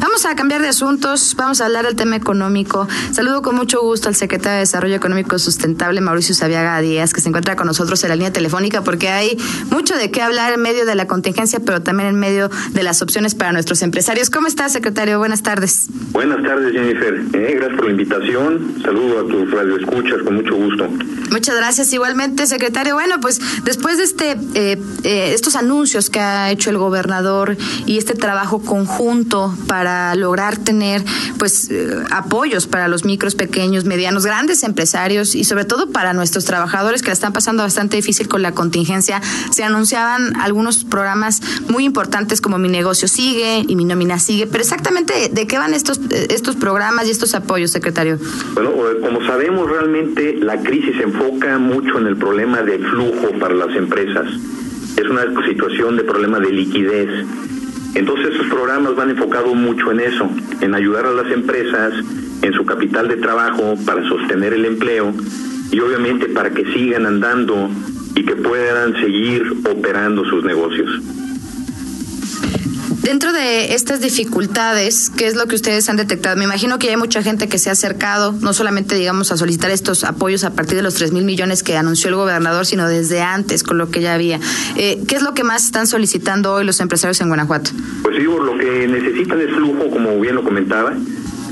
Vamos Vamos a cambiar de asuntos, vamos a hablar del tema económico. Saludo con mucho gusto al secretario de Desarrollo Económico Sustentable, Mauricio Sabiaga Díaz, que se encuentra con nosotros en la línea telefónica porque hay mucho de qué hablar en medio de la contingencia, pero también en medio de las opciones para nuestros empresarios. ¿Cómo está, secretario? Buenas tardes. Buenas tardes, Jennifer. Eh, gracias por la invitación. Saludo a tus radioescuchas con mucho gusto. Muchas gracias. Igualmente, secretario. Bueno, pues después de este eh, eh, estos anuncios que ha hecho el gobernador y este trabajo conjunto para lograr tener pues eh, apoyos para los micros, pequeños, medianos, grandes empresarios y sobre todo para nuestros trabajadores que la están pasando bastante difícil con la contingencia, se anunciaban algunos programas muy importantes como Mi negocio sigue y Mi nómina sigue, pero exactamente de qué van estos estos programas y estos apoyos, secretario. Bueno, como sabemos realmente la crisis se enfoca mucho en el problema de flujo para las empresas. Es una situación de problema de liquidez entonces esos programas van enfocados mucho en eso, en ayudar a las empresas en su capital de trabajo para sostener el empleo y obviamente para que sigan andando y que puedan seguir operando sus negocios. Dentro de estas dificultades, ¿qué es lo que ustedes han detectado? Me imagino que hay mucha gente que se ha acercado, no solamente, digamos, a solicitar estos apoyos a partir de los 3 mil millones que anunció el gobernador, sino desde antes, con lo que ya había. Eh, ¿Qué es lo que más están solicitando hoy los empresarios en Guanajuato? Pues digo, lo que necesitan es flujo, como bien lo comentaba.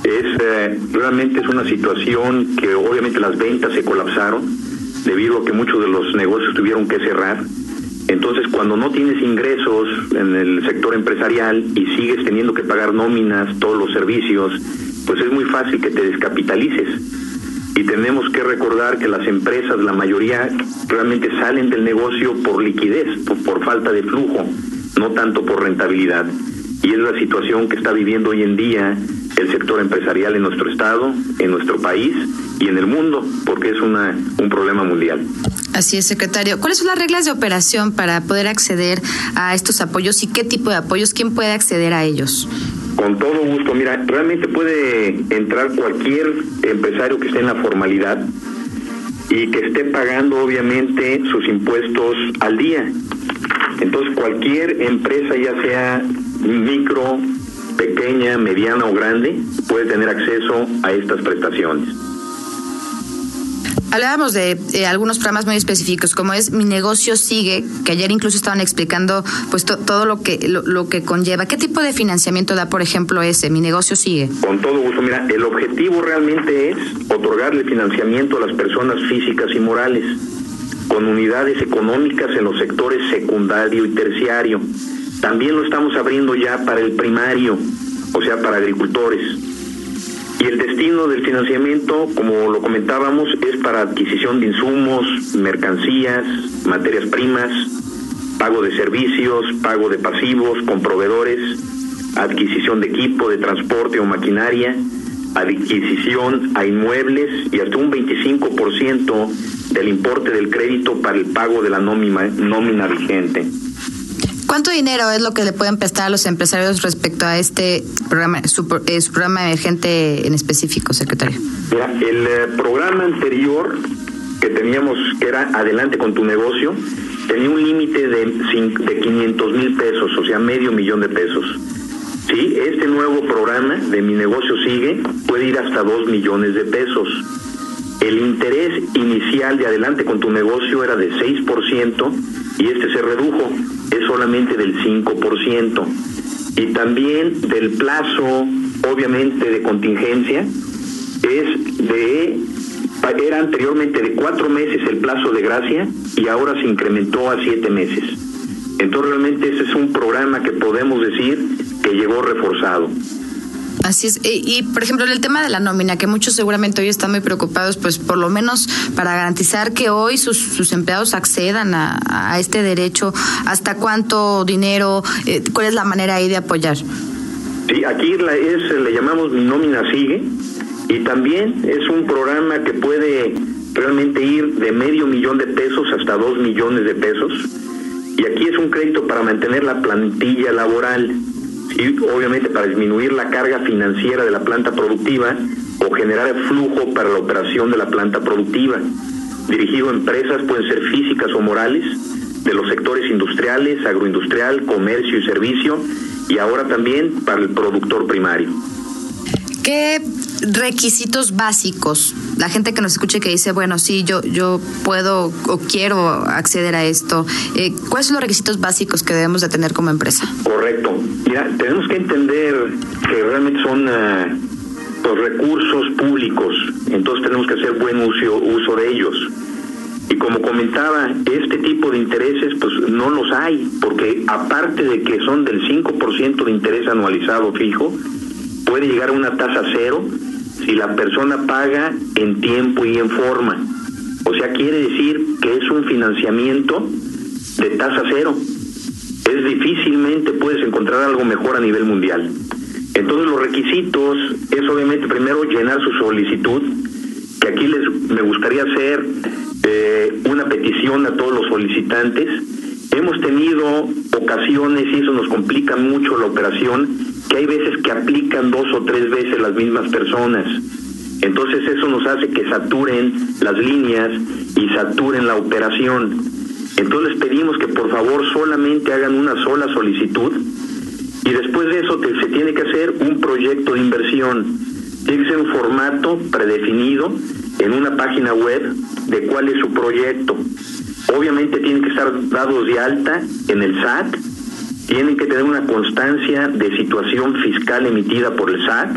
Es eh, realmente es una situación que obviamente las ventas se colapsaron debido a que muchos de los negocios tuvieron que cerrar entonces, cuando no tienes ingresos en el sector empresarial y sigues teniendo que pagar nóminas, todos los servicios, pues es muy fácil que te descapitalices. Y tenemos que recordar que las empresas, la mayoría, realmente salen del negocio por liquidez, por, falta de flujo, no tanto por rentabilidad. Y es la situación que está viviendo hoy en día el sector empresarial en nuestro estado, en nuestro país y en el mundo, porque es una, un problema mundial. Así es, secretario. ¿Cuáles son las reglas de operación para poder acceder a estos apoyos y qué tipo de apoyos? ¿Quién puede acceder a ellos? Con todo gusto. Mira, realmente puede entrar cualquier empresario que esté en la formalidad y que esté pagando obviamente sus impuestos al día. Entonces cualquier empresa, ya sea micro, pequeña, mediana o grande, puede tener acceso a estas prestaciones. Hablábamos de eh, algunos programas muy específicos, como es Mi negocio sigue, que ayer incluso estaban explicando pues todo lo que lo, que conlleva. ¿Qué tipo de financiamiento da, por ejemplo, ese Mi negocio sigue? Con todo gusto. Mira, el objetivo realmente es otorgarle financiamiento a las personas físicas y morales con unidades económicas en los sectores secundario y terciario. También lo estamos abriendo ya para el primario, o sea, para agricultores. Y el destino del financiamiento, como lo comentábamos, es para adquisición de insumos, mercancías, materias primas, pago de servicios, pago de pasivos con proveedores, adquisición de equipo de transporte o maquinaria, adquisición a inmuebles y hasta un 25% del importe del crédito para el pago de la nómina, nómina vigente. ¿Cuánto dinero es lo que le pueden prestar a los empresarios respecto a este programa, su, eh, programa emergente en específico, secretario? Mira, el eh, programa anterior que teníamos, que era Adelante con tu negocio, tenía un límite de, de 500 mil pesos, o sea, medio millón de pesos. Sí, este nuevo programa de Mi Negocio Sigue puede ir hasta 2 millones de pesos. El interés inicial de Adelante con tu negocio era de 6% y este se redujo es solamente del 5%. Y también del plazo, obviamente, de contingencia, es de, era anteriormente de cuatro meses el plazo de gracia y ahora se incrementó a siete meses. Entonces realmente ese es un programa que podemos decir que llegó reforzado. Así es. Y, por ejemplo, en el tema de la nómina, que muchos seguramente hoy están muy preocupados, pues por lo menos para garantizar que hoy sus, empleados accedan a, este derecho, ¿hasta cuánto dinero? Eh, ¿Cuál es la manera ahí de apoyar? Sí, aquí la, es, le llamamos Mi Nómina Sigue y también es un programa que puede realmente ir de medio millón de pesos hasta dos millones de pesos. Y aquí es un crédito para mantener la plantilla laboral y obviamente para disminuir la carga financiera de la planta productiva o generar flujo para la operación de la planta productiva. Dirigido a empresas, pueden ser físicas o morales, de los sectores industriales, agroindustrial, comercio y servicio, y ahora también para el productor primario. ¿Qué requisitos básicos? La gente que nos escuche que dice, bueno, sí, yo, yo puedo o quiero acceder a esto. Eh, ¿Cuáles son los requisitos básicos que debemos de tener como empresa? Correcto. Mira, tenemos que entender que realmente son uh, recursos públicos, entonces tenemos que hacer buen uso, uso de ellos. Y como comentaba, este tipo de intereses pues no los hay, porque aparte de que son del 5% de interés anualizado fijo, puede llegar a una tasa cero si la persona paga en tiempo y en forma. O sea, quiere decir que es un financiamiento de tasa cero. Es difícilmente puedes encontrar algo mejor a nivel mundial. Entonces los requisitos es obviamente primero llenar su solicitud, que aquí les me gustaría hacer eh, una petición a todos los solicitantes. Hemos tenido ocasiones y eso nos complica mucho la operación que hay veces que aplican dos o tres veces las mismas personas. Entonces eso nos hace que saturen las líneas y saturen la operación. Entonces pedimos que por favor solamente hagan una sola solicitud y después de eso se tiene que hacer un proyecto de inversión. Tiene que ser un formato predefinido en una página web de cuál es su proyecto. Obviamente tienen que estar dados de alta en el SAT tienen que tener una constancia de situación fiscal emitida por el SAT,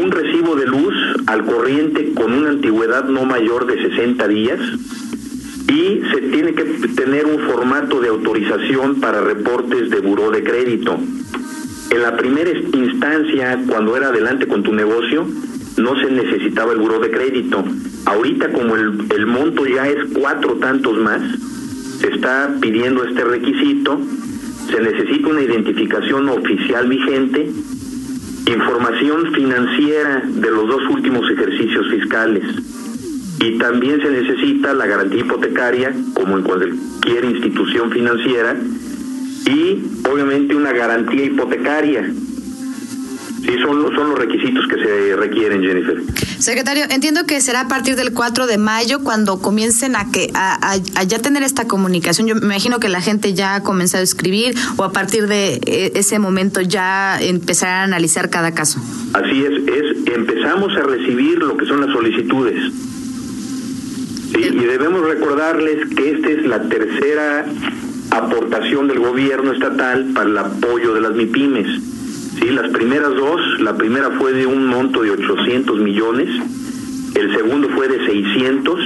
un recibo de luz al corriente con una antigüedad no mayor de 60 días y se tiene que tener un formato de autorización para reportes de buró de crédito. En la primera instancia, cuando era adelante con tu negocio, no se necesitaba el buró de crédito. Ahorita como el, el monto ya es cuatro tantos más, se está pidiendo este requisito se necesita una identificación oficial vigente, información financiera de los dos últimos ejercicios fiscales. Y también se necesita la garantía hipotecaria, como en cualquier institución financiera, y obviamente una garantía hipotecaria Sí, son, son los requisitos que se requieren, Jennifer. Secretario, entiendo que será a partir del 4 de mayo cuando comiencen a que a, ya tener esta comunicación. Yo me imagino que la gente ya ha comenzado a escribir o a partir de e, ese momento ya empezar a analizar cada caso. Así es, es empezamos a recibir lo que son las solicitudes. y debemos recordarles que esta es la tercera aportación del gobierno estatal para el apoyo de las MIPIMES Sí, las primeras dos, la primera fue de un monto de 800 millones, el segundo fue de 600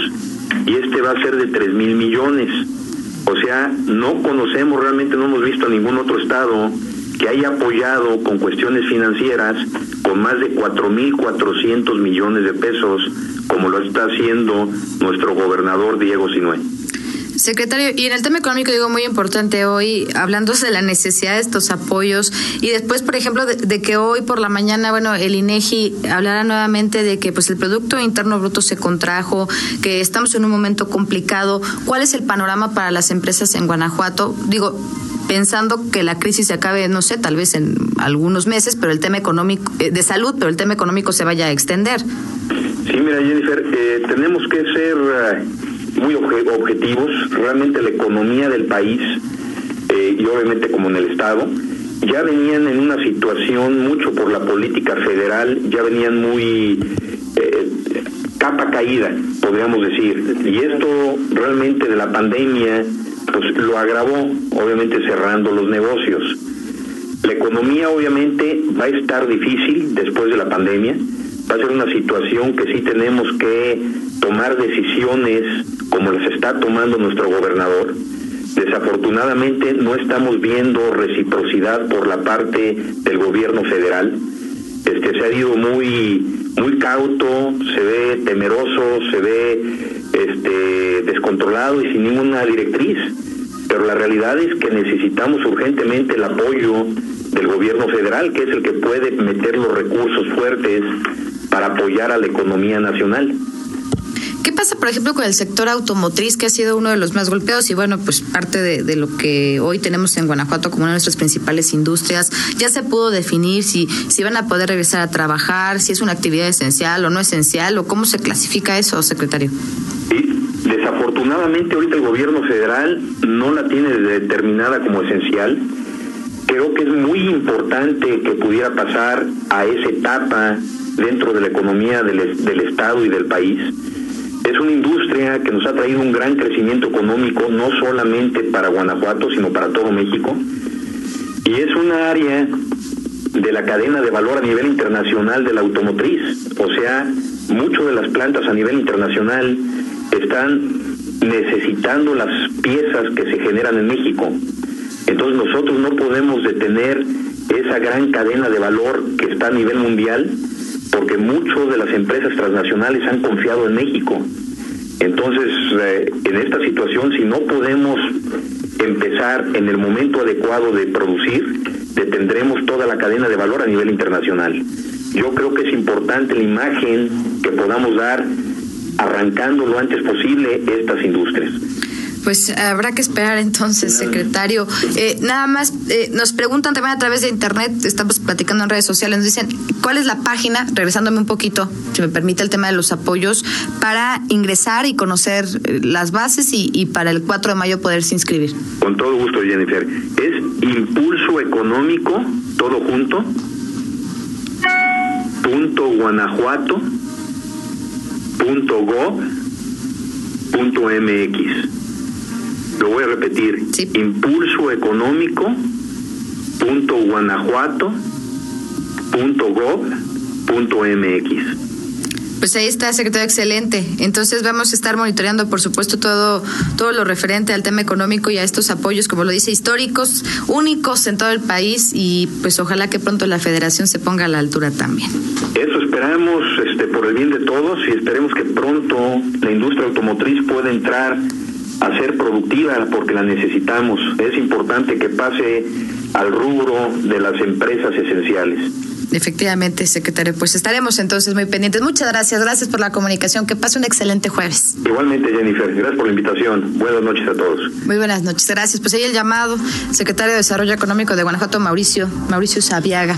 y este va a ser de 3 mil millones. O sea, no conocemos realmente, no hemos visto a ningún otro estado que haya apoyado con cuestiones financieras con más de 4.400 millones de pesos, como lo está haciendo nuestro gobernador Diego Sinué. Secretario, y en el tema económico digo muy importante hoy, hablándose de la necesidad de estos apoyos y después, por ejemplo, de, que hoy por la mañana, bueno, el INEGI hablará nuevamente de que pues el Producto Interno Bruto se contrajo, que estamos en un momento complicado. ¿Cuál es el panorama para las empresas en Guanajuato? Digo, pensando que la crisis se acabe, no sé, tal vez en algunos meses, pero el tema económico, eh, de salud, pero el tema económico se vaya a extender. Sí, mira, Jennifer, eh, tenemos que ser... Eh, muy objetivos. Realmente la economía del país eh, y obviamente como en el Estado ya venían en una situación mucho por la política federal, ya venían muy eh, capa caída, podríamos decir. Y esto realmente de la pandemia pues lo agravó, obviamente cerrando los negocios. La economía obviamente va a estar difícil después de la pandemia, va a ser una situación que sí tenemos que tomar decisiones como las está tomando nuestro gobernador. Desafortunadamente no estamos viendo reciprocidad por la parte del gobierno federal. Este se ha ido muy muy cauto, se ve temeroso, se ve este descontrolado y sin ninguna directriz. Pero la realidad es que necesitamos urgentemente el apoyo del gobierno federal, que es el que puede meter los recursos fuertes para apoyar a la economía nacional. ¿Qué pasa, por ejemplo, con el sector automotriz, que ha sido uno de los más golpeados y, bueno, pues parte de, lo que hoy tenemos en Guanajuato como una de nuestras principales industrias? Ya se pudo definir si, si van a poder regresar a trabajar, si es una actividad esencial o no esencial, o cómo se clasifica eso, secretario. Desafortunadamente ahorita el gobierno federal no la tiene determinada como esencial creo que es muy importante que pudiera pasar a esa etapa dentro de la economía del, del Estado y del país. Es una industria que nos ha traído un gran crecimiento económico, no solamente para Guanajuato, sino para todo México. Y es una área de la cadena de valor a nivel internacional de la automotriz. O sea, muchas de las plantas a nivel internacional están necesitando las piezas que se generan en México. Entonces nosotros no podemos detener esa gran cadena de valor que está a nivel mundial porque muchas de las empresas transnacionales han confiado en México. Entonces, eh, en esta situación, si no podemos empezar en el momento adecuado de producir, detendremos toda la cadena de valor a nivel internacional. Yo creo que es importante la imagen que podamos dar arrancando lo antes posible estas industrias. Pues habrá que esperar entonces, secretario. Eh, nada más, eh, nos preguntan también a través de internet, estamos platicando en redes sociales, nos dicen, ¿cuál es la página, regresándome un poquito, si me permite el tema de los apoyos, para ingresar y conocer eh, las bases y, y para el 4 de mayo poderse inscribir? Con todo gusto, Jennifer. Es Impulso Económico, todo junto, punto guanajuato, punto gov, punto mx. Lo voy a repetir. Impulso económico punto guanajuato punto gov punto mx. Pues ahí está, secretario, excelente. Entonces vamos a estar monitoreando, por supuesto, todo, todo lo referente al tema económico y a estos apoyos, como lo dice, históricos, únicos en todo el país y pues ojalá que pronto la federación se ponga a la altura también. Eso esperamos este, por el bien de todos y esperemos que pronto la industria automotriz pueda entrar a ser productiva porque la necesitamos. Es importante que pase al rubro de las empresas esenciales. Efectivamente, secretario. Pues estaremos entonces muy pendientes. Muchas gracias, gracias por la comunicación. Que pase un excelente jueves. Igualmente, Jennifer. Gracias por la invitación. Buenas noches a todos. Muy buenas noches. Gracias. Pues ahí el llamado, secretario de Desarrollo Económico de Guanajuato, Mauricio, Mauricio Sabiaga.